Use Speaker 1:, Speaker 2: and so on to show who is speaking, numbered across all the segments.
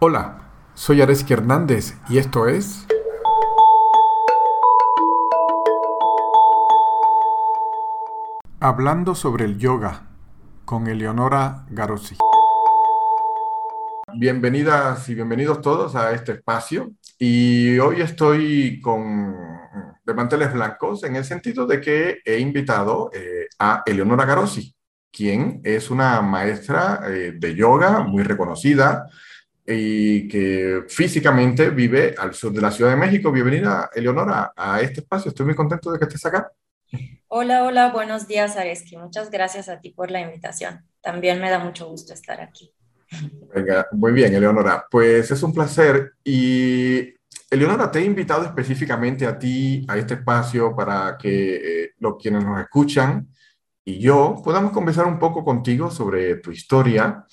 Speaker 1: Hola, soy Areski Hernández y esto es... Hablando sobre el yoga con Eleonora Garossi. Bienvenidas y bienvenidos todos a este espacio y hoy estoy con de manteles blancos en el sentido de que he invitado eh, a Eleonora Garossi, quien es una maestra eh, de yoga muy reconocida, y que físicamente vive al sur de la Ciudad de México. Bienvenida, Eleonora, a este espacio. Estoy muy contento de que estés acá.
Speaker 2: Hola, hola, buenos días, Areski. Muchas gracias a ti por la invitación. También me da mucho gusto estar aquí.
Speaker 1: Venga, muy bien, Eleonora. Pues es un placer. Y Eleonora, te he invitado específicamente a ti, a este espacio, para que eh, los quienes nos escuchan y yo podamos conversar un poco contigo sobre tu historia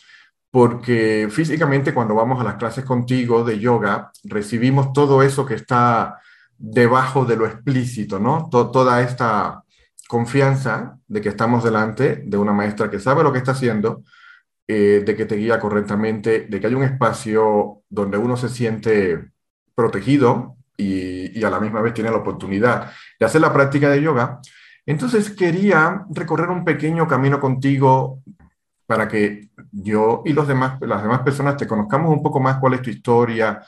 Speaker 1: porque físicamente cuando vamos a las clases contigo de yoga, recibimos todo eso que está debajo de lo explícito, ¿no? toda esta confianza de que estamos delante de una maestra que sabe lo que está haciendo, eh, de que te guía correctamente, de que hay un espacio donde uno se siente protegido y, y a la misma vez tiene la oportunidad de hacer la práctica de yoga. Entonces quería recorrer un pequeño camino contigo para que yo y los demás, las demás personas te conozcamos un poco más cuál es tu historia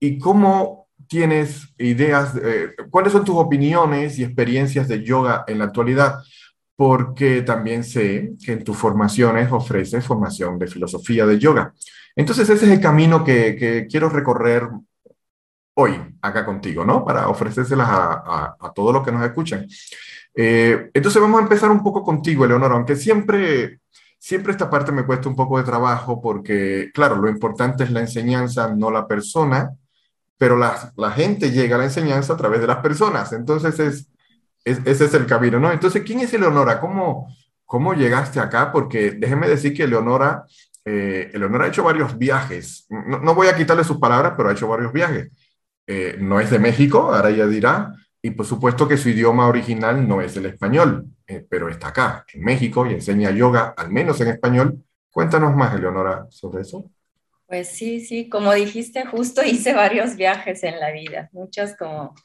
Speaker 1: y cómo tienes ideas, eh, cuáles son tus opiniones y experiencias de yoga en la actualidad, porque también sé que en tus formaciones ofreces formación de filosofía de yoga. Entonces ese es el camino que, quiero recorrer hoy acá contigo, ¿no? Para ofrecérselas a, a, todos los que nos escuchan. Eh, entonces vamos a empezar un poco contigo, Eleonora, aunque siempre Siempre esta parte me cuesta un poco de trabajo porque, claro, lo importante es la enseñanza, no la persona, pero la, la gente llega a la enseñanza a través de las personas. Entonces, es, ese es el camino, ¿no? Entonces, ¿quién es Eleonora? ¿Cómo, cómo llegaste acá? Porque déjeme decir que Eleonora, eh, Eleonora ha hecho varios viajes. No, voy a quitarle sus palabras, pero ha hecho varios viajes. Eh, no es de México, ahora ella dirá, y por supuesto que su idioma original no es el español, eh, pero está acá, en México, y enseña yoga, al menos en español. Cuéntanos más, Eleonora, sobre eso.
Speaker 2: Pues sí, sí, como dijiste, justo hice varios viajes en la vida, muchos como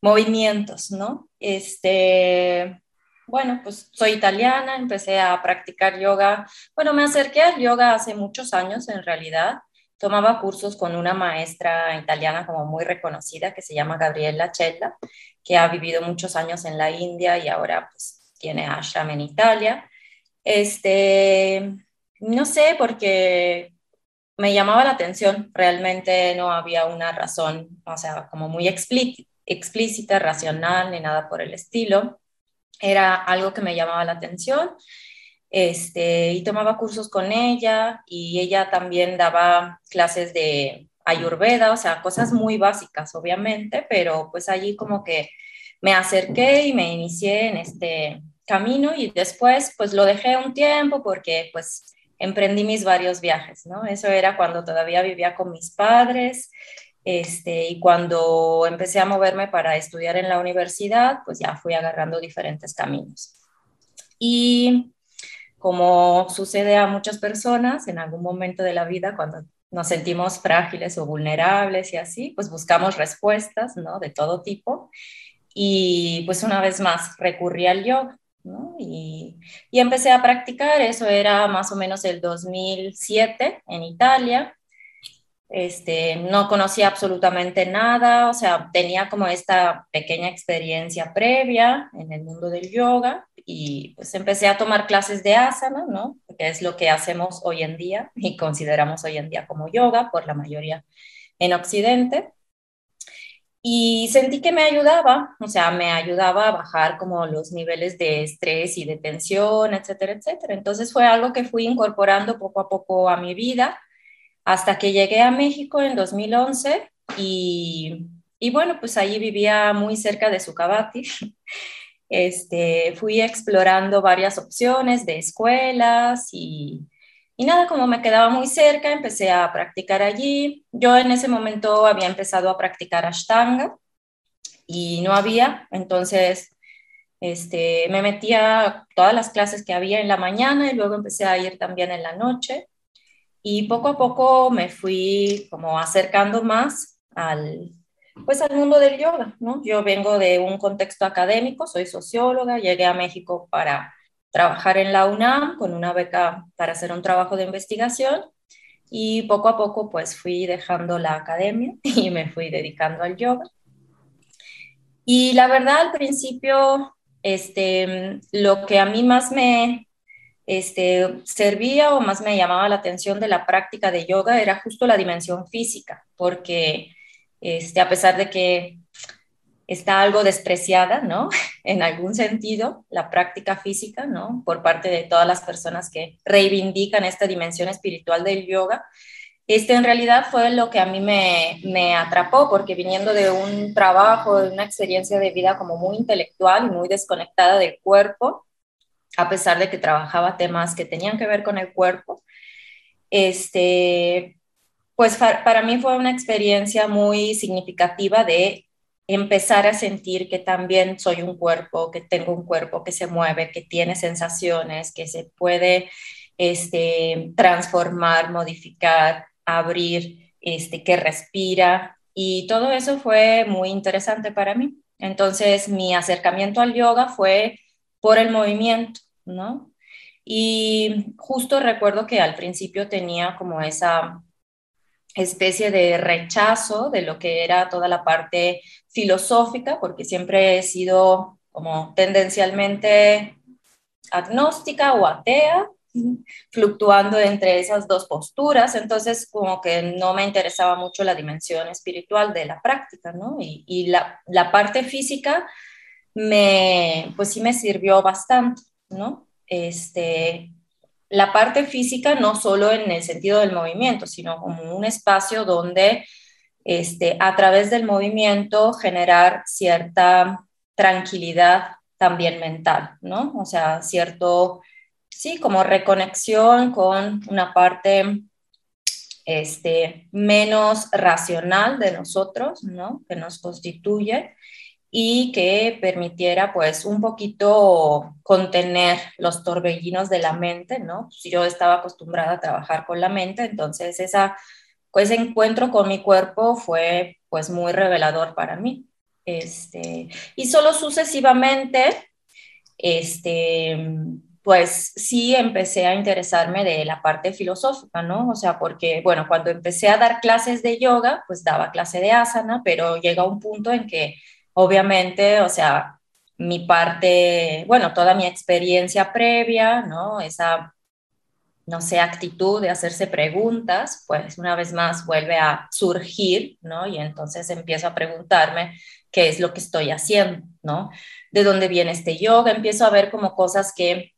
Speaker 2: movimientos, ¿no? Este, bueno, pues soy italiana, empecé a practicar yoga. Bueno, me acerqué al yoga hace muchos años en realidad tomaba cursos con una maestra italiana como muy reconocida que se llama Gabriela Chella, que ha vivido muchos años en la India y ahora pues tiene ashram en Italia. Este, no sé, porque me llamaba la atención, realmente no había una razón, o sea, como muy explícita, racional, ni nada por el estilo. Era algo que me llamaba la atención este, y tomaba cursos con ella y ella también daba clases de ayurveda, o sea, cosas muy básicas, obviamente, pero pues allí como que me acerqué y me inicié en este camino y después pues lo dejé un tiempo porque pues emprendí mis varios viajes, ¿no? Eso era cuando todavía vivía con mis padres, este, y cuando empecé a moverme para estudiar en la universidad, pues ya fui agarrando diferentes caminos. Y como sucede a muchas personas en algún momento de la vida cuando nos sentimos frágiles o vulnerables y así, pues buscamos respuestas, ¿no? De todo tipo. Y pues una vez más recurrí al yoga, ¿no? Y, y empecé a practicar, eso era más o menos el 2007 en Italia. Este, no conocía absolutamente nada, o sea, tenía como esta pequeña experiencia previa en el mundo del yoga y pues empecé a tomar clases de asana, ¿no? Que es lo que hacemos hoy en día y consideramos hoy en día como yoga por la mayoría en Occidente. Y sentí que me ayudaba, o sea, me ayudaba a bajar como los niveles de estrés y de tensión, etcétera, etcétera. Entonces fue algo que fui incorporando poco a poco a mi vida hasta que llegué a México en 2011 y, y bueno, pues allí vivía muy cerca de Sucabati. Este, fui explorando varias opciones de escuelas y, nada, como me quedaba muy cerca, empecé a practicar allí. Yo en ese momento había empezado a practicar Ashtanga y no había, entonces este, me metía todas las clases que había en la mañana y luego empecé a ir también en la noche. y poco a poco me fui como acercando más al, pues al mundo del yoga, ¿no? Yo vengo de un contexto académico, soy socióloga, llegué a México para trabajar en la UNAM con una beca para hacer un trabajo de investigación y poco a poco pues fui dejando la academia y me fui dedicando al yoga. Y la verdad al principio este, lo que a mí más me este, servía o más me llamaba la atención de la práctica de yoga era justo la dimensión física, porque este, a pesar de que está algo despreciada, ¿no? En algún sentido, la práctica física, ¿no? Por parte de todas las personas que reivindican esta dimensión espiritual del yoga. Este en realidad fue lo que a mí me, me atrapó, porque viniendo de un trabajo, de una experiencia de vida como muy intelectual y muy desconectada del cuerpo, a pesar de que trabajaba temas que tenían que ver con el cuerpo, este, pues para mí fue una experiencia muy significativa de empezar a sentir que también soy un cuerpo, que tengo un cuerpo que se mueve, que tiene sensaciones, que se puede este, transformar, modificar, abrir, este, que respira. Y todo eso fue muy interesante para mí. Entonces, mi acercamiento al yoga fue por el movimiento, ¿no? Y justo recuerdo que al principio tenía como esa especie de rechazo de lo que era toda la parte filosófica, porque siempre he sido como tendencialmente agnóstica o atea, fluctuando entre esas dos posturas, entonces como que no me interesaba mucho la dimensión espiritual de la práctica, ¿no? Y, la, la, parte física me, pues sí me sirvió bastante, ¿no? Este, la parte física no solo en el sentido del movimiento, sino como un espacio donde este, a través del movimiento generar cierta tranquilidad también mental, ¿no? O sea, cierto, sí, como reconexión con una parte este, menos racional de nosotros, ¿no? Que nos constituye y que permitiera pues un poquito contener los torbellinos de la mente, ¿no? Yo estaba acostumbrada a trabajar con la mente, entonces esa, pues, ese encuentro con mi cuerpo fue pues muy revelador para mí. Este, y solo sucesivamente, este, pues sí empecé a interesarme de la parte filosófica, ¿no? O sea, porque, bueno, cuando empecé a dar clases de yoga, pues daba clase de asana, pero llega un punto en que obviamente, o sea, mi parte, bueno, toda mi experiencia previa, ¿no? Esa, no sé, actitud de hacerse preguntas, pues una vez más vuelve a surgir, ¿no? Y entonces empiezo a preguntarme qué es lo que estoy haciendo, ¿no? ¿De dónde viene este yoga? Empiezo a ver como cosas que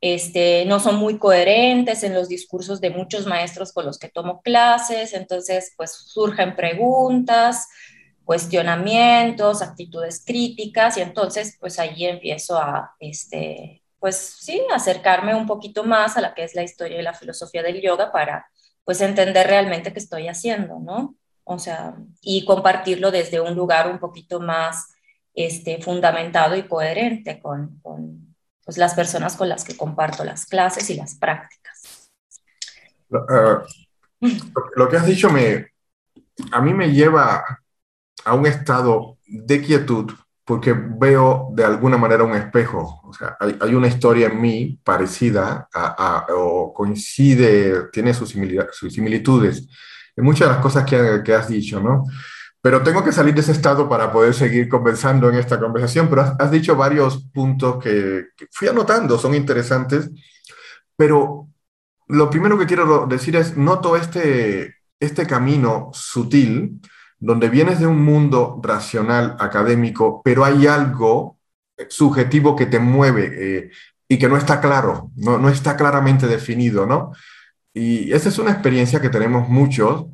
Speaker 2: este, no son muy coherentes en los discursos de muchos maestros con los que tomo clases, entonces pues surgen preguntas, cuestionamientos, actitudes críticas y entonces pues ahí empiezo a, este, pues sí, acercarme un poquito más a la que es la historia y la filosofía del yoga para pues entender realmente qué estoy haciendo, ¿no? O sea, y compartirlo desde un lugar un poquito más este, fundamentado y coherente con, con pues, las personas con las que comparto las clases y las prácticas.
Speaker 1: Uh, lo que has dicho me, a mí me lleva a un estado de quietud porque veo de alguna manera un espejo. O sea, hay, una historia en mí parecida a, o coincide, tiene sus, similitudes en muchas de las cosas que, que, has dicho, ¿no? Pero tengo que salir de ese estado para poder seguir conversando en esta conversación. Pero has, dicho varios puntos que, que fui anotando, son interesantes. Pero lo primero que quiero decir es, noto este, este camino sutil donde vienes de un mundo racional, académico, pero hay algo subjetivo que te mueve eh, y que no está claro, no, no está claramente definido, ¿no? Y esa es una experiencia que tenemos muchos,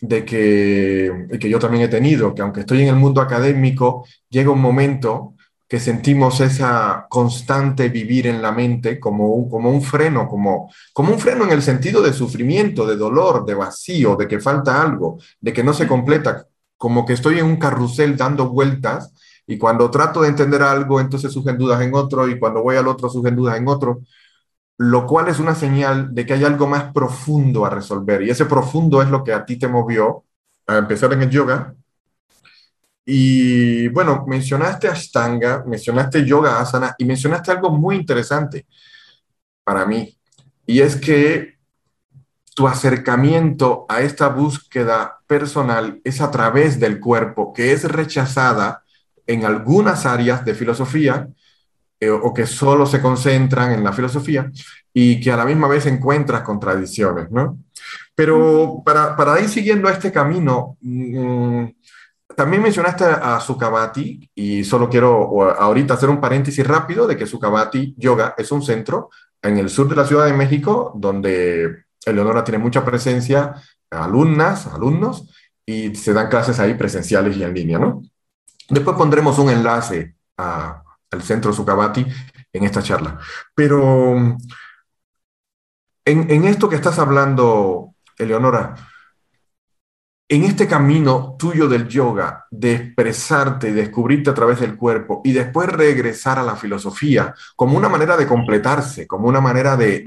Speaker 1: de que, que yo también he tenido, que aunque estoy en el mundo académico, llega un momento que sentimos esa constante vivir en la mente como un, como un freno, como, como un freno en el sentido de sufrimiento, de dolor, de vacío, de que falta algo, de que no se completa, como que estoy en un carrusel dando vueltas y cuando trato de entender algo, entonces surgen dudas en otro y cuando voy al otro surgen dudas en otro. lo cual es una señal de que hay algo más profundo a resolver. Y ese profundo es lo que a ti te movió a empezar en el yoga. Y bueno, mencionaste Ashtanga, mencionaste Yoga Asana y mencionaste algo muy interesante para mí. Y es que tu acercamiento a esta búsqueda personal es a través del cuerpo, que es rechazada en algunas áreas de filosofía eh, o que solo se concentran en la filosofía y que a la misma vez encuentras contradicciones, ¿no? Pero para, para ir siguiendo este camino, mm, también mencionaste a Sukhavati y solo quiero ahorita hacer un paréntesis rápido de que Sukhavati Yoga es un centro en el sur de la Ciudad de México donde Eleonora tiene mucha presencia, alumnas, alumnos, y se dan clases ahí presenciales y en línea, ¿no? Después pondremos un enlace a, al centro Sukhavati en esta charla. Pero en, en esto que estás hablando, Eleonora, en este camino tuyo del yoga, de expresarte y descubrirte a través del cuerpo y después regresar a la filosofía como una manera de completarse, como una manera de,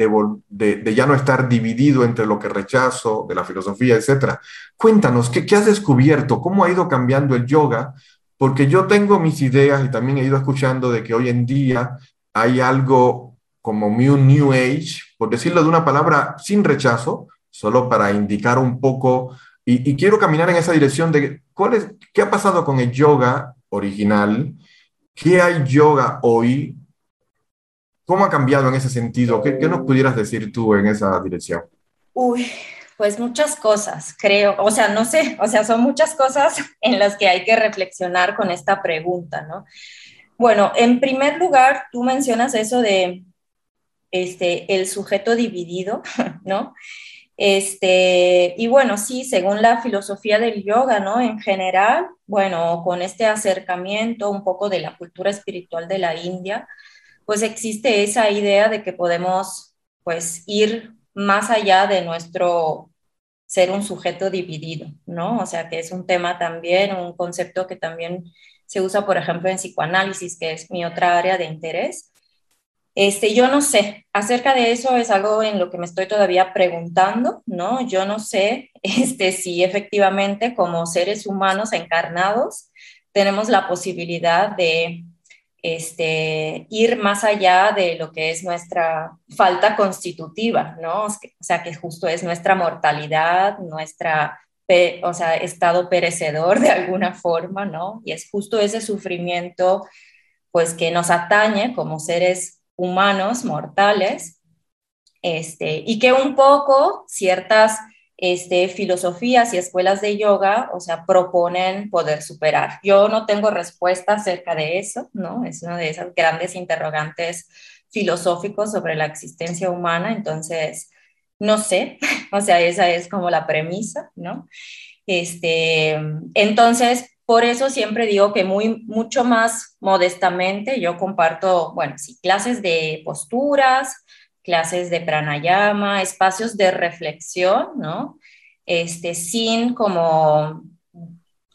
Speaker 1: ya no estar dividido entre lo que rechazo de la filosofía, etc. Cuéntanos, ¿qué, ¿qué has descubierto? ¿Cómo ha ido cambiando el yoga porque yo tengo mis ideas y también he ido escuchando de que hoy en día hay algo como un New Age, por decirlo de una palabra sin rechazo, solo para indicar un poco, y, quiero caminar en esa dirección de cuál es, qué ha pasado con el yoga original, qué hay yoga hoy, cómo ha cambiado en ese sentido, qué, qué nos pudieras decir tú en esa dirección.
Speaker 2: Uy, pues muchas cosas, creo, o sea, no sé, o sea, son muchas cosas en las que hay que reflexionar con esta pregunta, ¿no? Bueno, en primer lugar, tú mencionas eso de este, el sujeto dividido, ¿no? Este, y bueno, sí, según la filosofía del yoga, ¿no? En general, bueno, con este acercamiento un poco de la cultura espiritual de la India, pues existe esa idea de que podemos, pues, ir más allá de nuestro ser un sujeto dividido, ¿no? O sea, que es un tema también, un concepto que también se usa, por ejemplo, en psicoanálisis, que es mi otra área de interés. Este, yo no sé, acerca de eso es algo en lo que me estoy todavía preguntando, ¿no? Yo no sé este, si efectivamente como seres humanos encarnados tenemos la posibilidad de este, ir más allá de lo que es nuestra falta constitutiva, ¿no? O sea, que justo es nuestra mortalidad, nuestra, o sea, estado perecedor de alguna forma, ¿no? Y es justo ese sufrimiento, pues, que nos atañe como seres humanos mortales, este, y que un poco ciertas este, filosofías y escuelas de yoga, o sea, proponen poder superar. Yo no tengo respuesta acerca de eso, ¿no? Es uno de esos grandes interrogantes filosóficos sobre la existencia humana, entonces, no sé, o sea, esa es como la premisa, ¿no? Este, entonces, por eso siempre digo que muy, mucho más modestamente yo comparto, bueno, sí, clases de posturas, clases de pranayama, espacios de reflexión, ¿no? Este, sin como,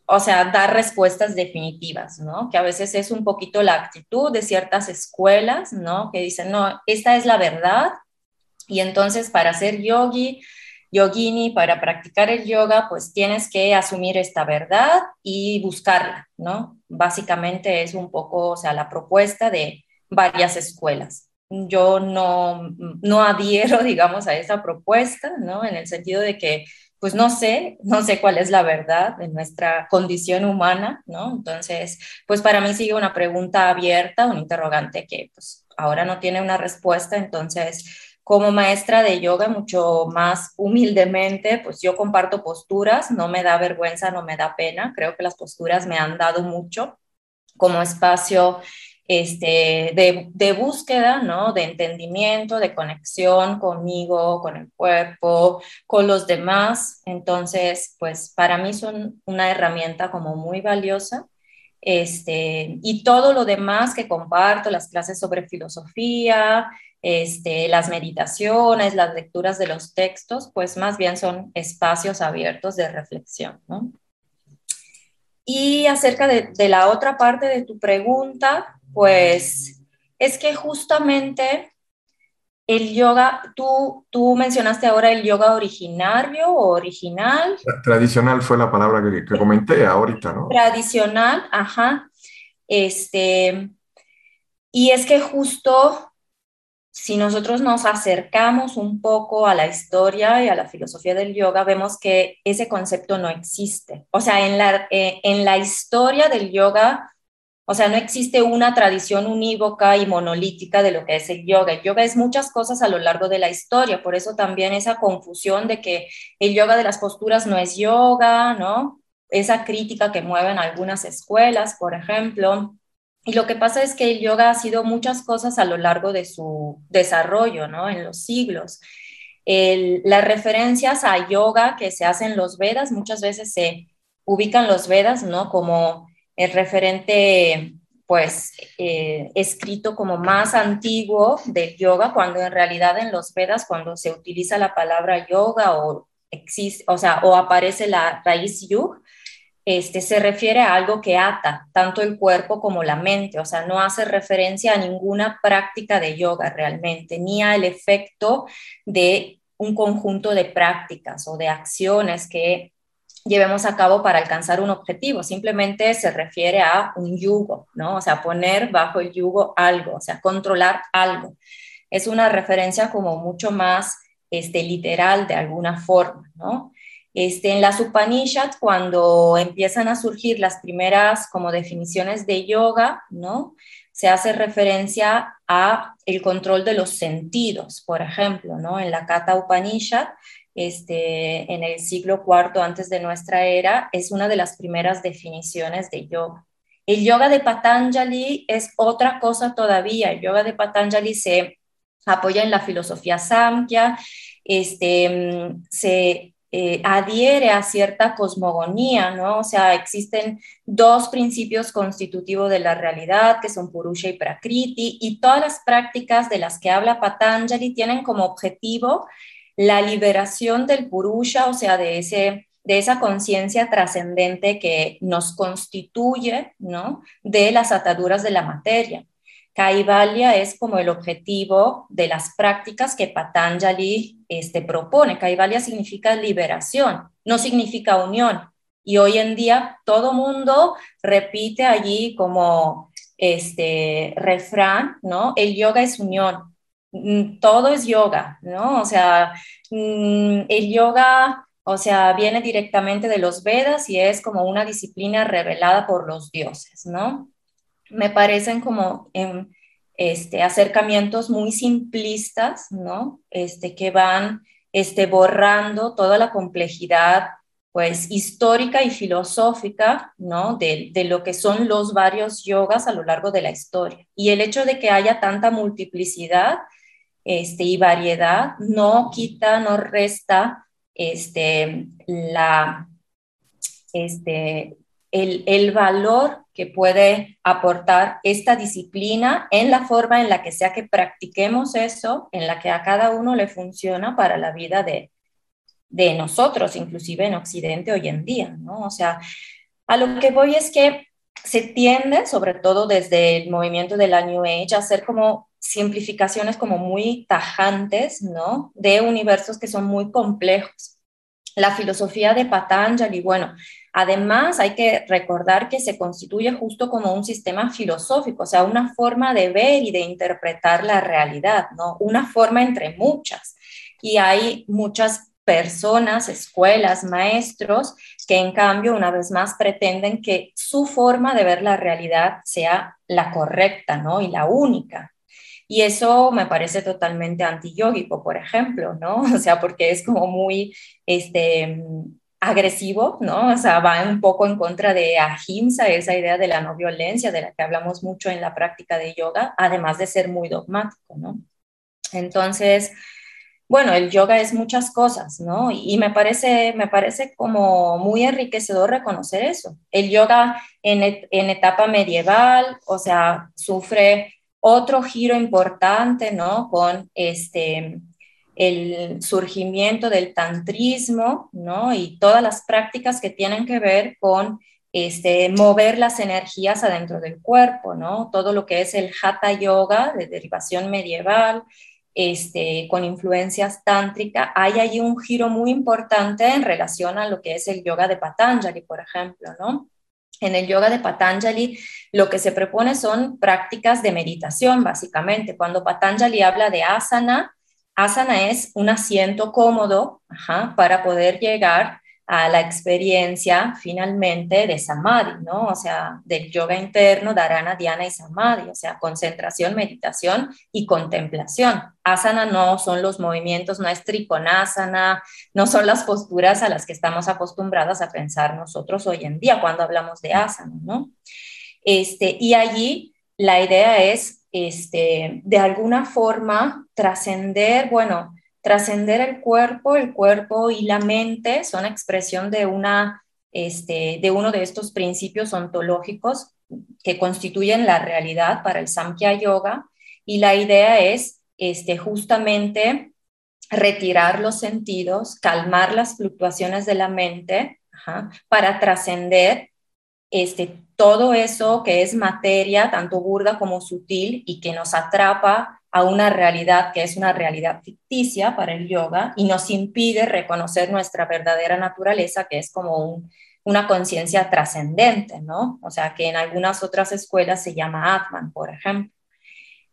Speaker 2: o sea, dar respuestas definitivas, ¿no? Que a veces es un poquito la actitud de ciertas escuelas, ¿no? Que dicen, no, esta es la verdad y entonces para ser yogi, yogini, para practicar el yoga, pues tienes que asumir esta verdad y buscarla, ¿no? Básicamente es un poco, o sea, la propuesta de varias escuelas yo no, no adhiero, digamos, a esa propuesta, ¿no? En el sentido de que, pues no sé, no sé cuál es la verdad de nuestra condición humana, ¿no? Entonces, pues para mí sigue una pregunta abierta, un interrogante que pues ahora no tiene una respuesta, entonces como maestra de yoga mucho más humildemente, pues yo comparto posturas, no me da vergüenza, no me da pena, creo que las posturas me han dado mucho como espacio este, de, de, búsqueda, ¿no? De entendimiento, de conexión conmigo, con el cuerpo, con los demás. Entonces, pues para mí son una herramienta como muy valiosa. Este, y todo lo demás que comparto, las clases sobre filosofía, este, las meditaciones, las lecturas de los textos, pues más bien son espacios abiertos de reflexión, ¿no? Y acerca de, de la otra parte de tu pregunta, pues es que justamente el yoga, tú, tú mencionaste ahora el yoga originario o original.
Speaker 1: Tradicional fue la palabra que, que comenté ahorita, ¿no?
Speaker 2: Tradicional, ajá. Este, y es que justo si nosotros nos acercamos un poco a la historia y a la filosofía del yoga, vemos que ese concepto no existe. O sea, en la, eh, en la historia del yoga o sea, no existe una tradición unívoca y monolítica de lo que es el yoga. El yoga es muchas cosas a lo largo de la historia, por eso también esa confusión de que el yoga de las posturas no es yoga, ¿no? Esa crítica que mueven algunas escuelas, por ejemplo. Y lo que pasa es que el yoga ha sido muchas cosas a lo largo de su desarrollo, ¿no? En los siglos. las referencias a yoga que se hacen los Vedas, muchas veces se ubican los Vedas, ¿no? Como el referente pues eh, escrito como más antiguo del yoga, cuando en realidad en los Vedas, cuando se utiliza la palabra yoga o existe, o sea, o aparece la raíz yug, este, se refiere a algo que ata tanto el cuerpo como la mente, o sea, no hace referencia a ninguna práctica de yoga realmente, ni al efecto de un conjunto de prácticas o de acciones que llevemos a cabo para alcanzar un objetivo, simplemente se refiere a un yugo, ¿no? O sea, poner bajo el yugo algo, o sea, controlar algo. Es una referencia como mucho más este, literal de alguna forma, ¿no? Este, en las Upanishads, cuando empiezan a surgir las primeras como definiciones de yoga, ¿no? Se hace referencia a el control de los sentidos, por ejemplo, ¿no? En la Kata Upanishad este, en el siglo IV antes de nuestra era, es una de las primeras definiciones de yoga. El yoga de Patanjali es otra cosa todavía. El yoga de Patanjali se apoya en la filosofía Samkhya, este, se eh, adhiere a cierta cosmogonía, ¿no? O sea, existen dos principios constitutivos de la realidad, que son Purusha y Prakriti, y todas las prácticas de las que habla Patanjali tienen como objetivo la liberación del purusha, o sea, de, ese, de esa conciencia trascendente que nos constituye, ¿no? De las ataduras de la materia. Kaivalya es como el objetivo de las prácticas que Patanjali este, propone. Kaivalya significa liberación, no significa unión. Y hoy en día todo mundo repite allí como este refrán, ¿no? El yoga es unión. Mm, todo es yoga, ¿no? O sea, mm, el yoga, o sea, viene directamente de los Vedas y es como una disciplina revelada por los dioses, ¿no? Me parecen como en, este, acercamientos muy simplistas, ¿no? Este, que van este, borrando toda la complejidad pues histórica y filosófica, ¿no? De, de, lo que son los varios yogas a lo largo de la historia. Y el hecho de que haya tanta multiplicidad este, y variedad no quita, no resta este, la, este, el, el, valor que puede aportar esta disciplina en la forma en la que sea que practiquemos eso, en la que a cada uno le funciona para la vida de, de nosotros, inclusive en Occidente hoy en día, ¿no? O sea, a lo que voy es que se tiende, sobre todo desde el movimiento de la New Age, a hacer como simplificaciones como muy tajantes, ¿no? De universos que son muy complejos. La filosofía de Patanjali, bueno, además hay que recordar que se constituye justo como un sistema filosófico, o sea, una forma de ver y de interpretar la realidad, ¿no? Una forma entre muchas. Y hay muchas personas, escuelas, maestros, que en cambio, una vez más, pretenden que su forma de ver la realidad sea la correcta, ¿no? Y la única. Y eso me parece totalmente antiyógico, por ejemplo, ¿no? O sea, porque es como muy este, agresivo, ¿no? O sea, va un poco en contra de ahimsa, esa idea de la no violencia de la que hablamos mucho en la práctica de yoga, además de ser muy dogmático, ¿no? Entonces, bueno, el yoga es muchas cosas, ¿no? Y me parece, me parece como muy enriquecedor reconocer eso. El yoga en, etapa medieval, o sea, sufre otro giro importante, ¿no? Con este, el surgimiento del tantrismo, ¿no? Y todas las prácticas que tienen que ver con este, mover las energías adentro del cuerpo, ¿no? Todo lo que es el hatha yoga de derivación medieval, este, con influencias tántrica, hay allí un giro muy importante en relación a lo que es el yoga de Patanjali, por ejemplo, ¿no? En el yoga de Patanjali lo que se propone son prácticas de meditación, básicamente. Cuando Patanjali habla de asana, asana es un asiento cómodo para poder llegar a la experiencia finalmente de samadhi, ¿no? O sea, del yoga interno, dharana, dhyana y samadhi, o sea, concentración, meditación y contemplación. Asana no son los movimientos, no es trikonasana, no son las posturas a las que estamos acostumbradas a pensar nosotros hoy en día cuando hablamos de asana, ¿no? Este, y allí la idea es, este, de alguna forma, trascender, bueno, trascender el cuerpo, el cuerpo y la mente son expresión de, una, este, de uno de estos principios ontológicos que constituyen la realidad para el Samkhya Yoga. Y la idea es este, justamente retirar los sentidos, calmar las fluctuaciones de la mente para trascender este, todo eso que es materia, tanto burda como sutil, y que nos atrapa a una realidad que es una realidad ficticia para el yoga y nos impide reconocer nuestra verdadera naturaleza, que es como una conciencia trascendente, ¿no? O sea, que en algunas otras escuelas se llama Atman, por ejemplo.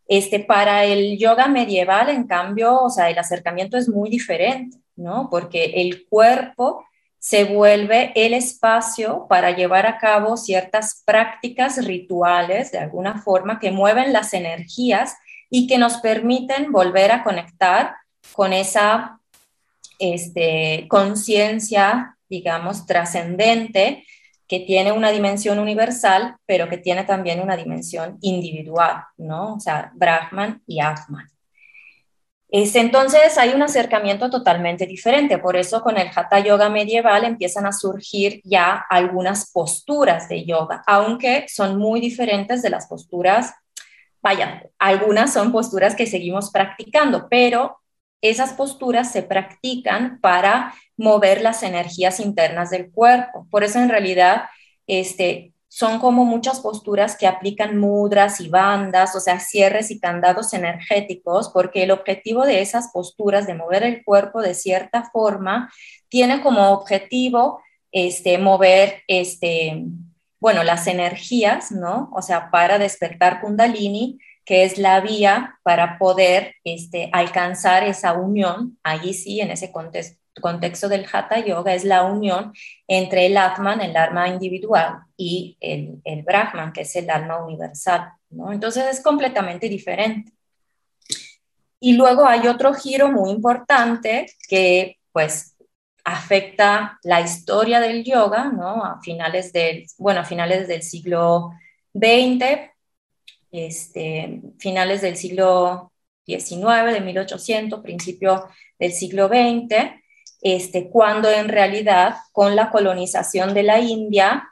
Speaker 2: Este, para el yoga medieval, en cambio, o sea, el acercamiento es muy diferente, ¿no? Porque el cuerpo se vuelve el espacio para llevar a cabo ciertas prácticas rituales, de alguna forma, que mueven las energías y que nos permiten volver a conectar con esa este, conciencia, digamos, trascendente que tiene una dimensión universal, pero que tiene también una dimensión individual, ¿no? O sea, Brahman y Atman. Este, entonces hay un acercamiento totalmente diferente, por eso con el Hatha Yoga medieval empiezan a surgir ya algunas posturas de yoga, aunque son muy diferentes de las posturas vaya, algunas son posturas que seguimos practicando, pero esas posturas se practican para mover las energías internas del cuerpo. Por eso en realidad este, son como muchas posturas que aplican mudras y bandas, o sea, cierres y candados energéticos, porque el objetivo de esas posturas de mover el cuerpo de cierta forma tiene como objetivo este, mover este, bueno, las energías, ¿no? O sea, para despertar kundalini, que es la vía para poder este, alcanzar esa unión, allí sí, en ese contexto, del Hatha Yoga, es la unión entre el Atman, el alma individual, y el, Brahman, que es el alma universal, ¿no? Entonces es completamente diferente. Y luego hay otro giro muy importante que, pues, afecta la historia del yoga, ¿no? A finales del, bueno, a finales del siglo XX, este, finales del siglo XIX, de 1800, principio del siglo XX, este, cuando en realidad con la colonización de la India,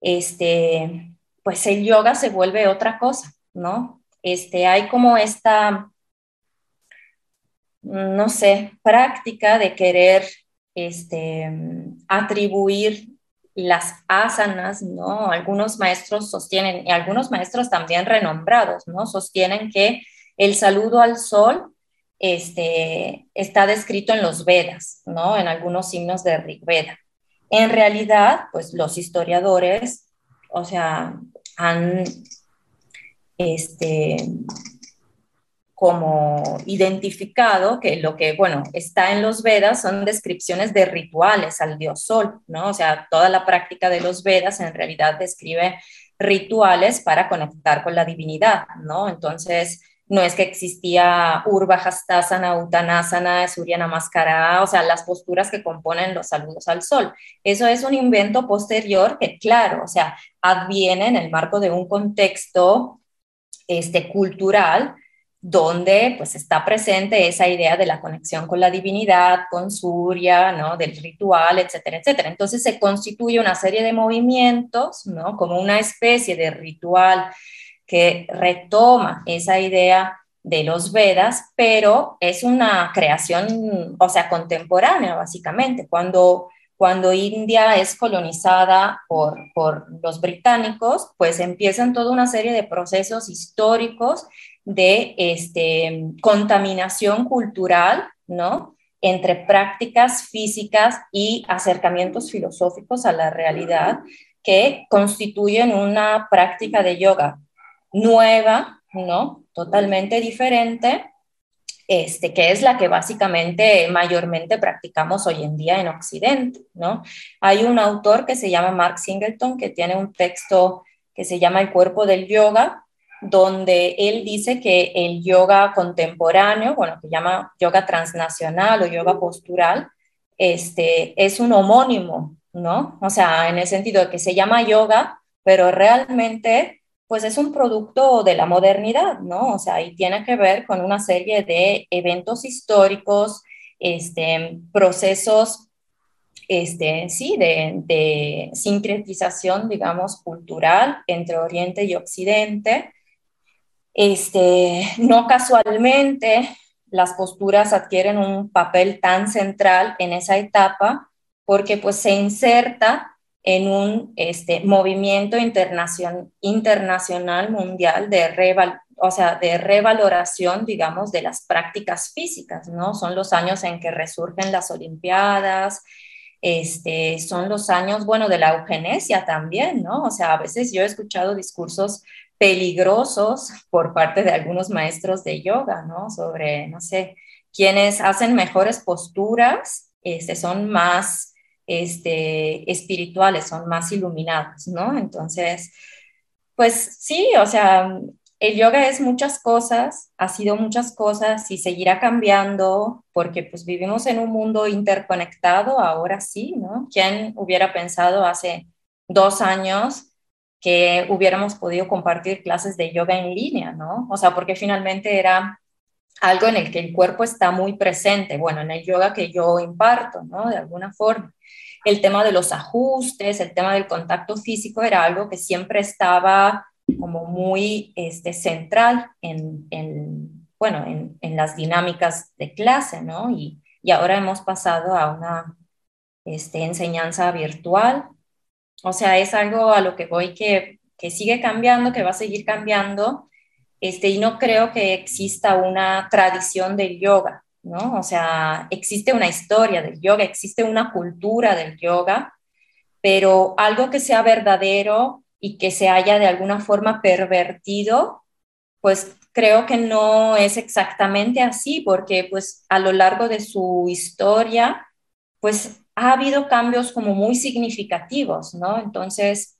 Speaker 2: este, pues el yoga se vuelve otra cosa, ¿no? Este, hay como esta, no sé, práctica de querer este, atribuir las asanas, ¿no? Algunos maestros sostienen, y algunos maestros también renombrados, ¿no? Sostienen que el saludo al sol este, está descrito en los Vedas, ¿no? En algunos signos de Rig Veda. En realidad, pues los historiadores, o sea, han este, como identificado que lo que, bueno, está en los Vedas son descripciones de rituales al dios Sol, ¿no? O sea, toda la práctica de los Vedas en realidad describe rituales para conectar con la divinidad, ¿no? Entonces, no es que existía Urva Hastasana, Uttanasana, Surya Namaskara, o sea, las posturas que componen los saludos al sol. Eso es un invento posterior que, claro, o sea, adviene en el marco de un contexto este, cultural donde pues está presente esa idea de la conexión con la divinidad, con Surya, ¿no? del ritual, etcétera, etcétera. Entonces se constituye una serie de movimientos, ¿no? como una especie de ritual que retoma esa idea de los Vedas, pero es una creación, o sea, contemporánea, básicamente. Cuando, cuando India es colonizada por, por los británicos, pues empiezan toda una serie de procesos históricos de este, contaminación cultural, ¿no? Entre prácticas físicas y acercamientos filosóficos a la realidad que constituyen una práctica de yoga nueva, ¿no? Totalmente diferente, este, que es la que básicamente mayormente practicamos hoy en día en Occidente, ¿no? Hay un autor que se llama Mark Singleton que tiene un texto que se llama El cuerpo del yoga, donde él dice que el yoga contemporáneo, bueno, que llama yoga transnacional o yoga postural, este, es un homónimo, ¿no? O sea, en el sentido de que se llama yoga, pero realmente, pues es un producto de la modernidad, ¿no? O sea, y tiene que ver con una serie de eventos históricos, este, procesos este, sí, de, de, sincretización, digamos, cultural entre Oriente y Occidente, este, no casualmente las posturas adquieren un papel tan central en esa etapa porque pues se inserta en un este, movimiento internacional, mundial de, o sea, de revaloración, digamos, de las prácticas físicas, ¿no? Son los años en que resurgen las Olimpiadas, este, son los años, bueno, de la eugenesia también, ¿no? O sea, a veces yo he escuchado discursos peligrosos por parte de algunos maestros de yoga, ¿no? Sobre, no sé, quienes hacen mejores posturas, este, son más este, espirituales, son más iluminados, ¿no? Entonces, pues sí, o sea, el yoga es muchas cosas, ha sido muchas cosas y seguirá cambiando porque pues vivimos en un mundo interconectado, ahora sí, ¿no? ¿Quién hubiera pensado hace dos años que hubiéramos podido compartir clases de yoga en línea, ¿no? O sea, porque finalmente era algo en el que el cuerpo está muy presente, bueno, en el yoga que yo imparto, ¿no? De alguna forma. El tema de los ajustes, el tema del contacto físico era algo que siempre estaba como muy este, central en, bueno, en, las dinámicas de clase, ¿no? Y, y ahora hemos pasado a una este, enseñanza virtual o sea, es algo a lo que voy que, que sigue cambiando, que va a seguir cambiando, este, y no creo que exista una tradición del yoga, ¿no? O sea, existe una historia del yoga, existe una cultura del yoga, pero algo que sea verdadero y que se haya de alguna forma pervertido, pues creo que no es exactamente así, porque pues a lo largo de su historia, pues ha habido cambios como muy significativos, ¿no? Entonces,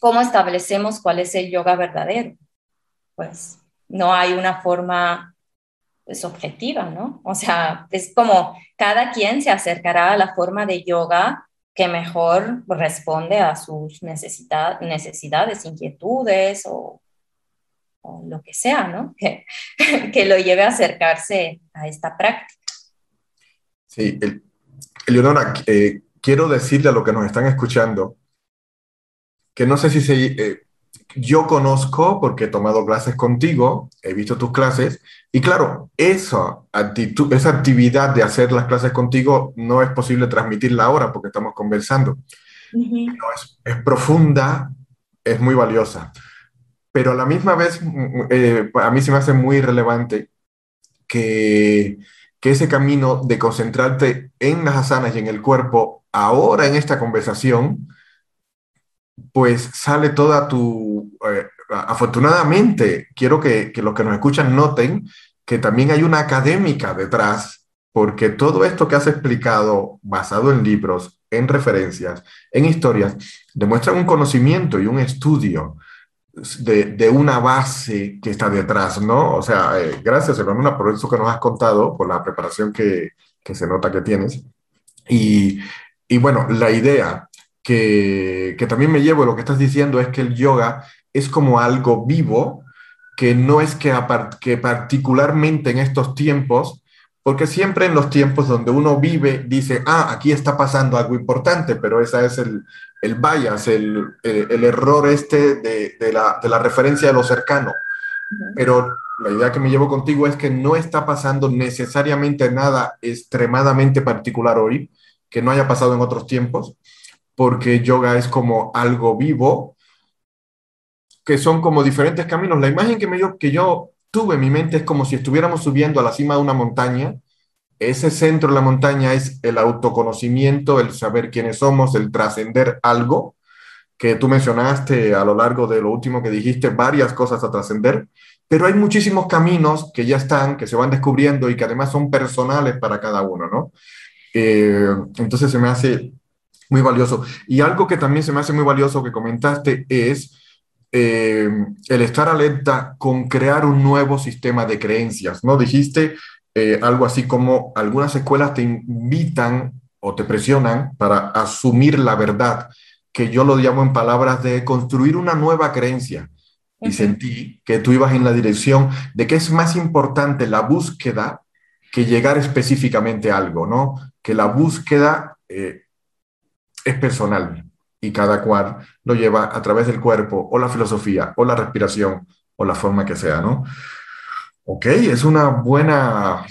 Speaker 2: ¿cómo establecemos cuál es el yoga verdadero? Pues no hay una forma pues, objetiva, ¿no? O sea, es como cada quien se acercará a la forma de yoga que mejor responde a sus necesidades, inquietudes o, lo que sea, ¿no? Que, que lo lleve a acercarse a esta práctica.
Speaker 1: Sí, el, Eleonora, eh, quiero decirle a los que nos están escuchando que no sé si se, eh, yo conozco, porque he tomado clases contigo, he visto tus clases, y claro, esa, actitud, esa actividad de hacer las clases contigo no es posible transmitirla ahora porque estamos conversando. es, es, profunda, es muy valiosa, pero a la misma vez, mm, eh, a mí se me hace muy relevante que que ese camino de concentrarte en las asanas y en el cuerpo, ahora en esta conversación, pues sale toda tu... Eh, afortunadamente, quiero que, que los que nos escuchan noten que también hay una académica detrás, porque todo esto que has explicado, basado en libros, en referencias, en historias, demuestra un conocimiento y un estudio de, una base que está detrás, ¿no? O sea, eh, gracias, Emanuela, por eso que nos has contado, por la preparación que, se nota que tienes. Y, bueno, la idea que, también me llevo lo que estás diciendo es que el yoga es como algo vivo, que no es que, que particularmente en estos tiempos, porque siempre en los tiempos donde uno vive dice, ah, aquí está pasando algo importante, pero esa es el, el bias, el, el, error este de, de, la, de, la, referencia de lo cercano. Pero la idea que me llevo contigo es que no está pasando necesariamente nada extremadamente particular hoy, que no haya pasado en otros tiempos, porque yoga es como algo vivo, que son como diferentes caminos. La imagen que, me, que yo tuve en mi mente es como si estuviéramos subiendo a la cima de una montaña. Ese centro de la montaña es el autoconocimiento, el saber quiénes somos, el trascender algo, que tú mencionaste a lo largo de lo último que dijiste, varias cosas a trascender, pero hay muchísimos caminos que ya están, que se van descubriendo y que además son personales para cada uno, ¿no? Eh, entonces se me hace muy valioso. Y algo que también se me hace muy valioso que comentaste es eh, el estar alerta con crear un nuevo sistema de creencias, ¿no? Dijiste eh, algo así como algunas escuelas te invitan o te presionan para asumir la verdad, que yo lo llamo en palabras de construir una nueva creencia. Y sentí que tú ibas en la dirección de que es más importante la búsqueda que llegar específicamente a algo, ¿no? Que la búsqueda eh, es personal y cada cual lo lleva a través del cuerpo o la filosofía o la respiración o la forma que sea, ¿no? Ok, es una buena,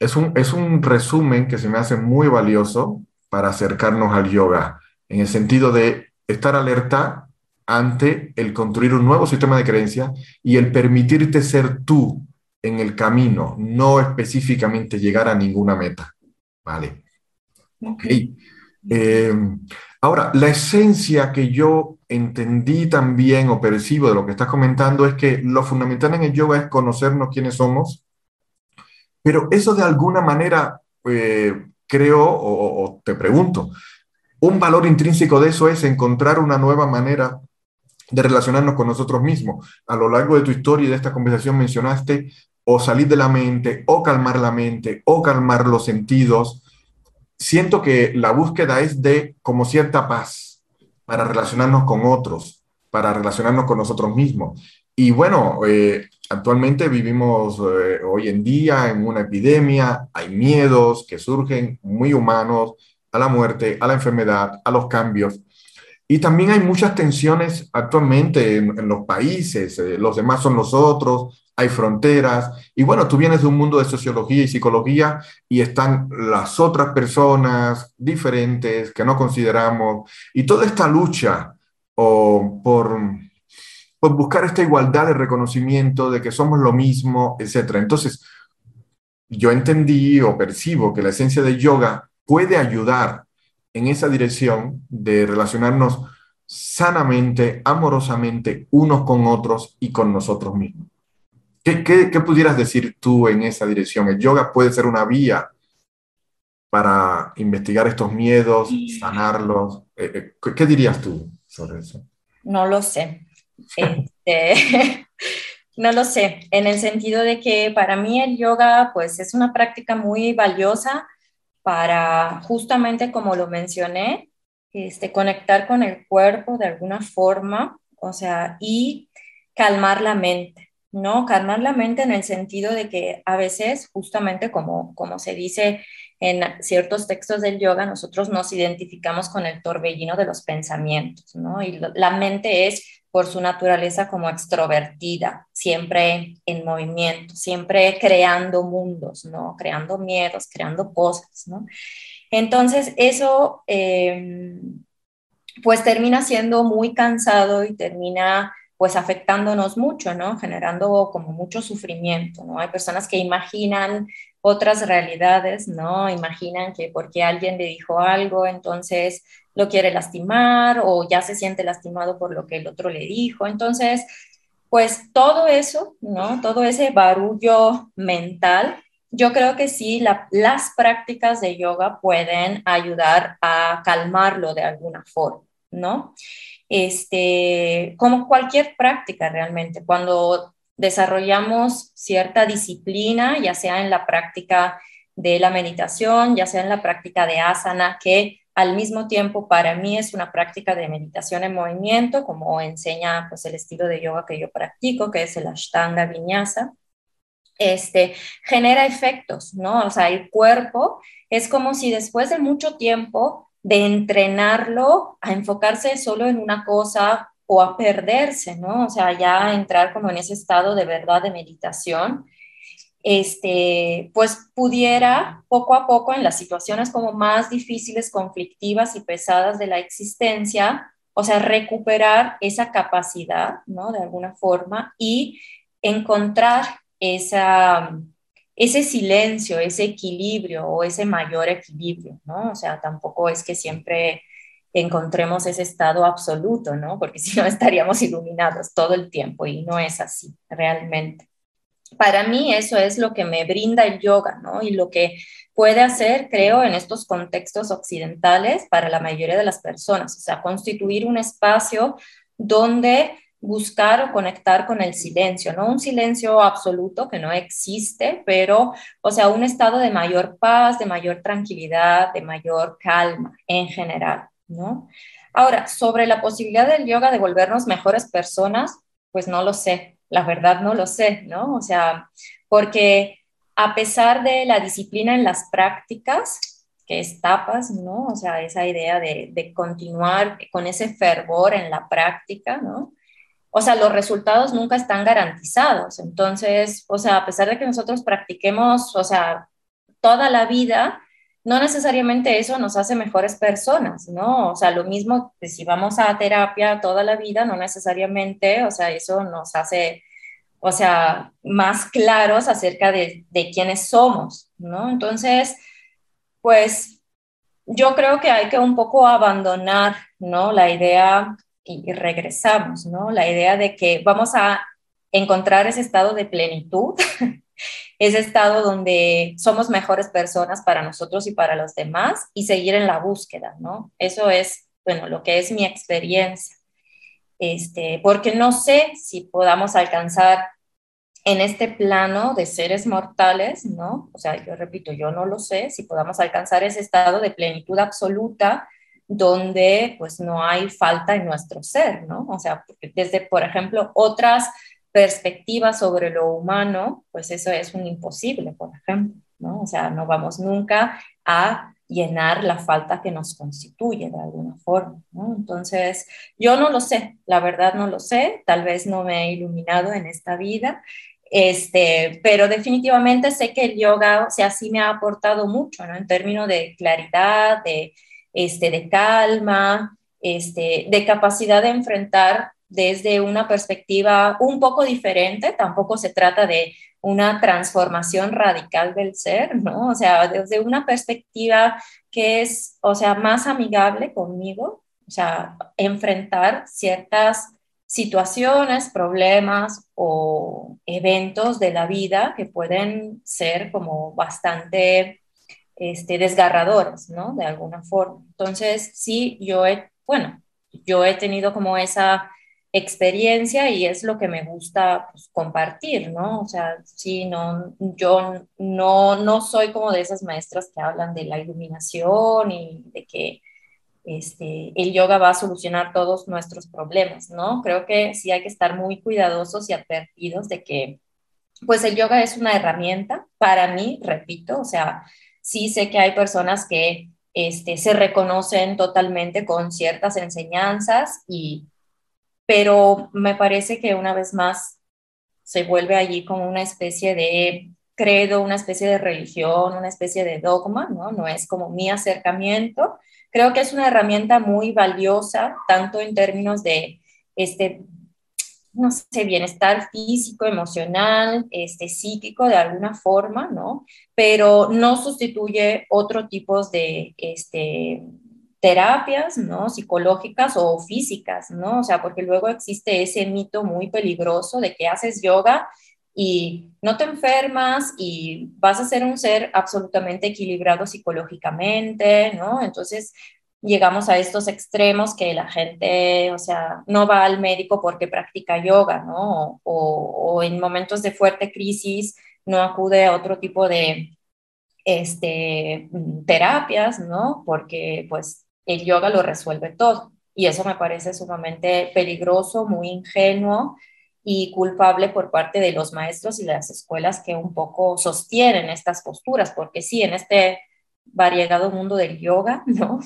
Speaker 1: es un, es un resumen que se me hace muy valioso para acercarnos al yoga, en el sentido de estar alerta ante el construir un nuevo sistema de creencias y el permitirte ser tú en el camino, no específicamente llegar a ninguna meta. Vale. Ok. Eh, Ahora, la esencia que yo entendí también o percibo de lo que estás comentando es que lo fundamental en el yoga es conocernos quiénes somos, pero eso de alguna manera, eh, creo o, te pregunto, un valor intrínseco de eso es encontrar una nueva manera de relacionarnos con nosotros mismos. A lo largo de tu historia y de esta conversación mencionaste o salir de la mente, o calmar la mente, o calmar los sentidos, siento que la búsqueda es de como cierta paz para relacionarnos con otros, para relacionarnos con nosotros mismos. Y bueno, eh, actualmente vivimos eh, hoy en día en una epidemia, hay miedos que surgen muy humanos a la muerte, a la enfermedad, a los cambios. Y también hay muchas tensiones actualmente en, los países, eh, los demás son los otros, hay fronteras. Y bueno, tú vienes de un mundo de sociología y psicología y están las otras personas diferentes que no consideramos. Y toda esta lucha o por, por buscar esta igualdad de reconocimiento de que somos lo mismo, etc. Entonces, yo entendí o percibo que la esencia del yoga puede ayudar en esa dirección de relacionarnos sanamente, amorosamente, unos con otros y con nosotros mismos. ¿Qué, pudieras decir tú en esa dirección? ¿El yoga puede ser una vía para investigar estos miedos, sanarlos? Eh, eh, ¿Qué dirías tú sobre eso?
Speaker 2: No lo sé. Este, no lo sé, en el sentido de que para mí el yoga pues es una práctica muy valiosa para justamente como lo mencioné, este, conectar con el cuerpo de alguna forma, o sea, y calmar la mente. ¿No? Calmar la mente en el sentido de que a veces, justamente como, como se dice en ciertos textos del yoga, nosotros nos identificamos con el torbellino de los pensamientos, ¿no? Y la mente es por su naturaleza como extrovertida, siempre en movimiento, siempre creando mundos, ¿no? Creando miedos, creando cosas, ¿no? Entonces, eso, em, pues termina siendo muy cansado y termina pues afectándonos mucho, ¿no? Generando como mucho sufrimiento, ¿no? Hay personas que imaginan otras realidades, ¿no? Imaginan que porque alguien le dijo algo, entonces lo quiere lastimar o ya se siente lastimado por lo que el otro le dijo. Entonces, pues todo eso, ¿no? Todo ese barullo mental, yo creo que sí, las prácticas de yoga pueden ayudar a calmarlo de alguna forma, ¿no? Este, como cualquier práctica realmente, cuando desarrollamos cierta disciplina, ya sea en la práctica de la meditación, ya sea en la práctica de asana, que al mismo tiempo para mí es una práctica de meditación en movimiento, como enseña pues, el estilo de yoga que yo practico, que es el Ashtanga Vinyasa, este, genera efectos, ¿no? O sea, el cuerpo es como si después de mucho tiempo de entrenarlo a enfocarse solo en una cosa o a perderse, ¿no? O sea, ya entrar como en ese estado de verdad de meditación, este, pues pudiera poco a poco en las situaciones como más difíciles, conflictivas y pesadas de la existencia, o sea, recuperar esa capacidad, ¿no? De alguna forma y encontrar esa, ese silencio, ese equilibrio o ese mayor equilibrio, ¿no? O sea, tampoco es que siempre encontremos ese estado absoluto, ¿no? Porque si no estaríamos iluminados todo el tiempo y no es así realmente. Para mí eso es lo que me brinda el yoga, ¿no? Y lo que puede hacer, creo, en estos contextos occidentales para la mayoría de las personas, o sea, constituir un espacio donde buscar o conectar con el silencio, no un silencio absoluto que no existe, pero, o sea, un estado de mayor paz, de mayor tranquilidad, de mayor calma en general. ¿no? Ahora, sobre la posibilidad del yoga de volvernos mejores personas, pues no lo sé, la verdad no lo sé, ¿no? O sea, porque a pesar de la disciplina en las prácticas, que es tapas, ¿no? O sea, esa idea de, de continuar con ese fervor en la práctica, ¿no? O sea, los resultados nunca están garantizados. Entonces, o sea, a pesar de que nosotros practiquemos, o sea, toda la vida, no necesariamente eso nos hace mejores personas, ¿no? O sea, lo mismo que si vamos a terapia toda la vida, no necesariamente, o sea, eso nos hace, o sea, más claros acerca de, de quiénes somos, ¿no? Entonces, pues yo creo que hay que un poco abandonar, ¿no? La idea, y, regresamos, ¿no? La idea de que vamos a encontrar ese estado de plenitud ese estado donde somos mejores personas para nosotros y para los demás y seguir en la búsqueda, ¿no? Eso es, bueno, lo que es mi experiencia. Este, porque no sé si podamos alcanzar en este plano de seres mortales, ¿no? O sea, yo repito, yo no lo sé, si podamos alcanzar ese estado de plenitud absoluta donde pues no hay falta en nuestro ser, ¿no? O sea, desde, por ejemplo, otras perspectiva sobre lo humano, pues eso es un imposible, por ejemplo, ¿no? O sea, no vamos nunca a llenar la falta que nos constituye de alguna forma, ¿no? Entonces, yo no lo sé, la verdad no lo sé, tal vez no me he iluminado en esta vida, este, pero definitivamente sé que el yoga, o sea, sí me ha aportado mucho, ¿no? En términos de claridad, de, este, de calma, este, de capacidad de enfrentar desde una perspectiva un poco diferente, tampoco se trata de una transformación radical del ser, ¿no? O sea, desde una perspectiva que es, o sea, más amigable conmigo, o sea, enfrentar ciertas situaciones, problemas o eventos de la vida que pueden ser como bastante este, desgarradores, ¿no? De alguna forma. Entonces, sí, yo he, bueno, yo he tenido como esa experiencia y es lo que me gusta pues, compartir, ¿no? O sea, sí, no, yo no, no soy como de esas maestras que hablan de la iluminación y de que este, el yoga va a solucionar todos nuestros problemas, ¿no? Creo que sí hay que estar muy cuidadosos y advertidos de que, pues el yoga es una herramienta para mí, repito, o sea, sí sé que hay personas que este, se reconocen totalmente con ciertas enseñanzas y pero me parece que una vez más se vuelve allí como una especie de credo, una especie de religión, una especie de dogma, ¿no? No es como mi acercamiento. Creo que es una herramienta muy valiosa, tanto en términos de, este, no sé, bienestar físico, emocional, este, psíquico de alguna forma, ¿no? Pero no sustituye otro tipo de, este, terapias, ¿no? Psicológicas o físicas, ¿no? O sea, porque luego existe ese mito muy peligroso de que haces yoga y no te enfermas y vas a ser un ser absolutamente equilibrado psicológicamente, ¿no? Entonces llegamos a estos extremos que la gente, o sea, no va al médico porque practica yoga, ¿no? O, en momentos de fuerte crisis no acude a otro tipo de este, terapias, ¿no? Porque pues el yoga lo resuelve todo. Y eso me parece sumamente peligroso, muy ingenuo y culpable por parte de los maestros y las escuelas que un poco sostienen estas posturas, porque sí, en este variegado mundo del yoga, ¿no?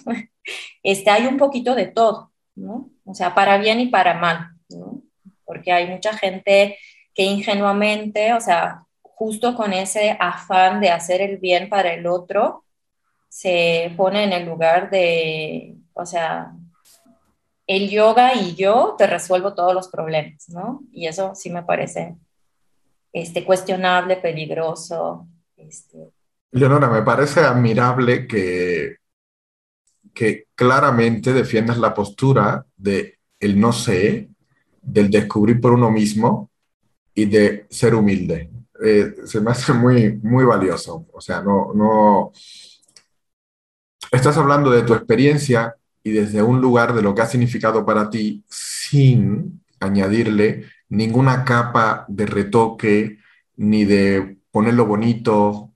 Speaker 2: Este, hay un poquito de todo, ¿no? O sea, para bien y para mal, ¿no? Porque hay mucha gente que ingenuamente, o sea, justo con ese afán de hacer el bien para el otro, se pone en el lugar de, o sea, el yoga y yo te resuelvo todos los problemas, ¿no? Y eso sí me parece este, cuestionable, peligroso. Este.
Speaker 1: Leonora, me parece admirable que, que claramente defiendas la postura de el no sé, del descubrir por uno mismo y de ser humilde. Eh, se me hace muy, muy valioso. O sea, no, no... Estás hablando de tu experiencia y desde un lugar de lo que ha significado para ti sin añadirle ninguna capa de retoque ni de ponerlo bonito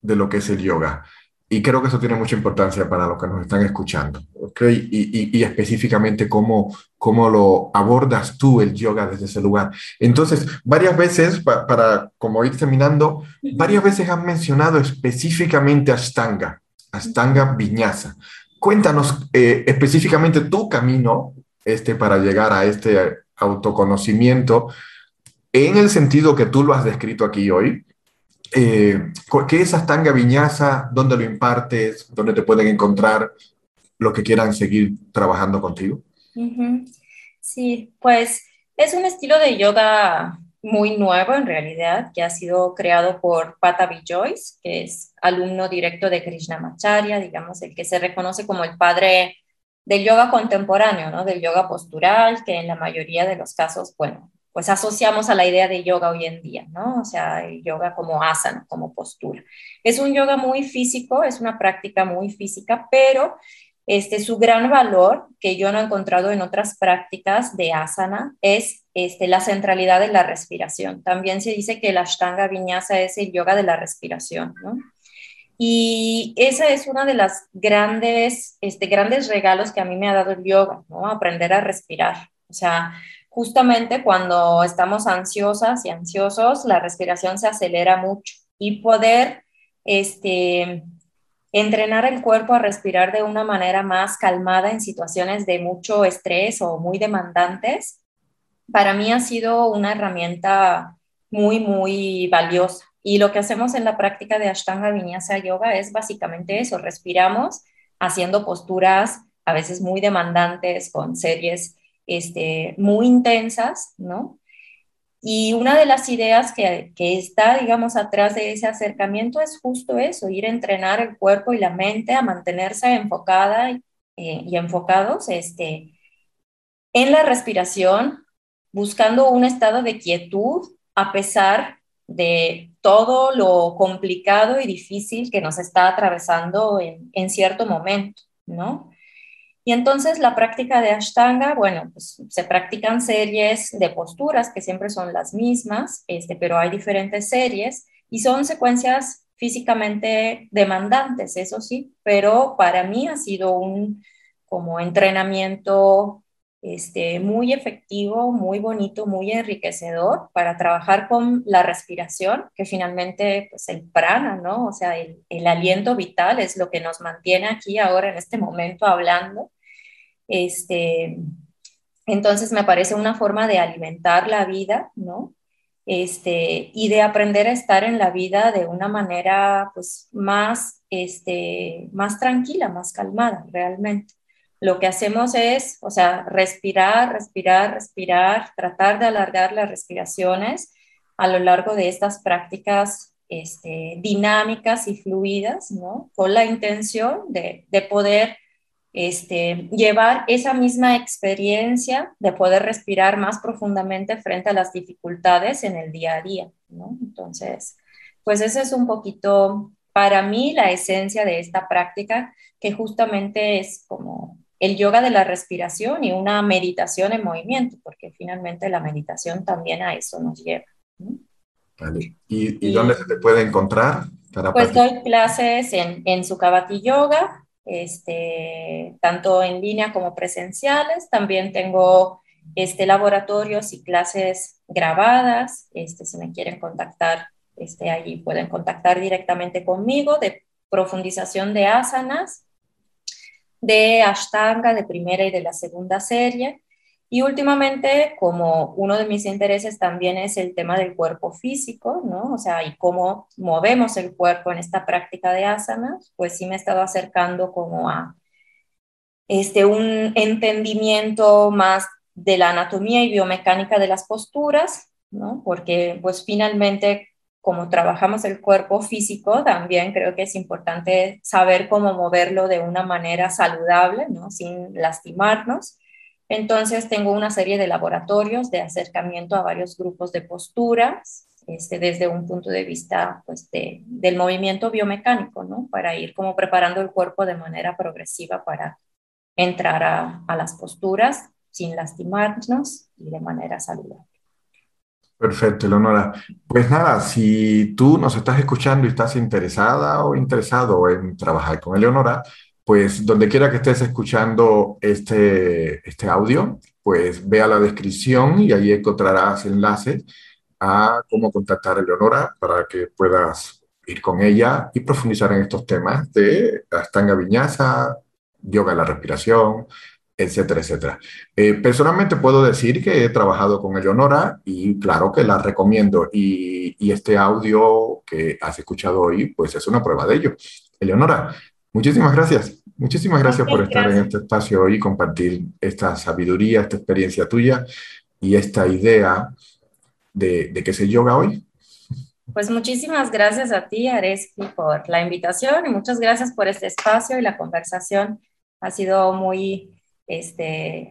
Speaker 1: de lo que es el yoga. Y creo que eso tiene mucha importancia para los que nos están escuchando, ¿ok? Y, específicamente cómo, cómo lo abordas tú el yoga desde ese lugar. Entonces, varias veces, para como ir terminando, varias veces has mencionado específicamente Ashtanga, Ashtanga Viñasa. Cuéntanos eh, específicamente tu camino este, para llegar a este autoconocimiento en el sentido que tú lo has descrito aquí hoy. Eh, ¿Qué es Astanga Viñasa? ¿Dónde lo impartes? ¿Dónde te pueden encontrar los que quieran seguir trabajando contigo?
Speaker 2: Sí, pues es un estilo de yoga muy nuevo en realidad, que ha sido creado por Patavi Joyce, que es alumno directo de Krishnamacharya, digamos, el que se reconoce como el padre del yoga contemporáneo, ¿no? Del yoga postural, que en la mayoría de los casos, bueno, pues asociamos a la idea de yoga hoy en día, ¿no? O sea, yoga como asana, como postura. Es un yoga muy físico, es una práctica muy física, pero este, su gran valor, que yo no he encontrado en otras prácticas de asana, es este, la centralidad de la respiración. También se dice que la Ashtanga Vinyasa es el yoga de la respiración, ¿no? Y esa es una de las grandes, este, grandes regalos que a mí me ha dado el yoga, ¿no? Aprender a respirar. O sea, justamente cuando estamos ansiosas y ansiosos, la respiración se acelera mucho y poder este, entrenar el cuerpo a respirar de una manera más calmada en situaciones de mucho estrés o muy demandantes, para mí ha sido una herramienta muy, muy valiosa. Y lo que hacemos en la práctica de Ashtanga Vinyasa Yoga es básicamente eso, respiramos haciendo posturas a veces muy demandantes con series este, muy intensas, ¿no? Y una de las ideas que, que, está, digamos, atrás de ese acercamiento es justo eso, ir a entrenar el cuerpo y la mente a mantenerse enfocada eh, y enfocados este, en la respiración, buscando un estado de quietud a pesar de todo lo complicado y difícil que nos está atravesando en, en cierto momento, ¿no? Y entonces la práctica de Ashtanga, bueno, pues se practican series de posturas que siempre son las mismas, este, pero hay diferentes series y son secuencias físicamente demandantes, eso sí, pero para mí ha sido un como entrenamiento este, muy efectivo, muy bonito, muy enriquecedor para trabajar con la respiración, que finalmente pues el prana, ¿no? O sea, el, el aliento vital es lo que nos mantiene aquí ahora en este momento hablando este, entonces me parece una forma de alimentar la vida, ¿no? Este, y de aprender a estar en la vida de una manera pues más, este, más tranquila, más calmada realmente. Lo que hacemos es, o sea, respirar, respirar, respirar, tratar de alargar las respiraciones a lo largo de estas prácticas este, dinámicas y fluidas, ¿no? Con la intención de, de poder este, llevar esa misma experiencia de poder respirar más profundamente frente a las dificultades en el día a día, ¿no? Entonces, pues ese es un poquito para mí la esencia de esta práctica, que justamente es como el yoga de la respiración y una meditación en movimiento, porque finalmente la meditación también a eso nos lleva.
Speaker 1: Vale. ¿Y, dónde se te puede encontrar?
Speaker 2: Para pues doy clases en, en Sukhavati Yoga, este, tanto en línea como presenciales. También tengo este, laboratorios y clases grabadas. Este, si me quieren contactar, este, allí pueden contactar directamente conmigo de profundización de asanas, de Ashtanga de primera y de la segunda serie. Y últimamente, como uno de mis intereses también es el tema del cuerpo físico, ¿no? O sea, y cómo movemos el cuerpo en esta práctica de asanas, pues sí me he estado acercando como a este, un entendimiento más de la anatomía y biomecánica de las posturas ¿no? Porque pues finalmente como trabajamos el cuerpo físico, también creo que es importante saber cómo moverlo de una manera saludable, ¿no? Sin lastimarnos. Entonces tengo una serie de laboratorios de acercamiento a varios grupos de posturas, este, desde un punto de vista pues, del movimiento biomecánico, ¿no? Para ir como preparando el cuerpo de manera progresiva para entrar a, a las posturas sin lastimarnos y de manera saludable.
Speaker 1: Perfecto, Leonora. Pues nada, si tú nos estás escuchando y estás interesada o interesado en trabajar con Eleonora, pues donde quiera que estés escuchando este, este audio, pues vea la descripción y ahí encontrarás enlaces a cómo contactar a Eleonora para que puedas ir con ella y profundizar en estos temas de Astanga Viñasa, yoga de la respiración, etcétera, etcétera. Eh, personalmente puedo decir que he trabajado con Eleonora y claro que la recomiendo y, y, este audio que has escuchado hoy pues es una prueba de ello. Eleonora, muchísimas gracias. Muchísimas gracias por estar en este espacio hoy y compartir esta sabiduría, esta experiencia tuya y esta idea de, de que se yoga hoy.
Speaker 2: Pues muchísimas gracias a ti, Areski, por la invitación y muchas gracias por este espacio y la conversación. Ha sido muy este,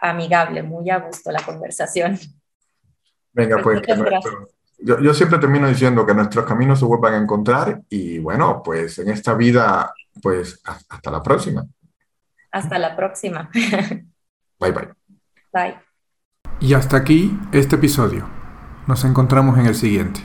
Speaker 2: amigable, muy a gusto la conversación.
Speaker 1: Venga, pues, pues yo, yo, siempre termino diciendo que nuestros caminos se vuelvan a encontrar y bueno, pues en esta vida, pues hasta la próxima.
Speaker 2: Hasta la próxima.
Speaker 1: Bye bye.
Speaker 2: Bye.
Speaker 3: Y hasta aquí este episodio. Nos encontramos en el siguiente.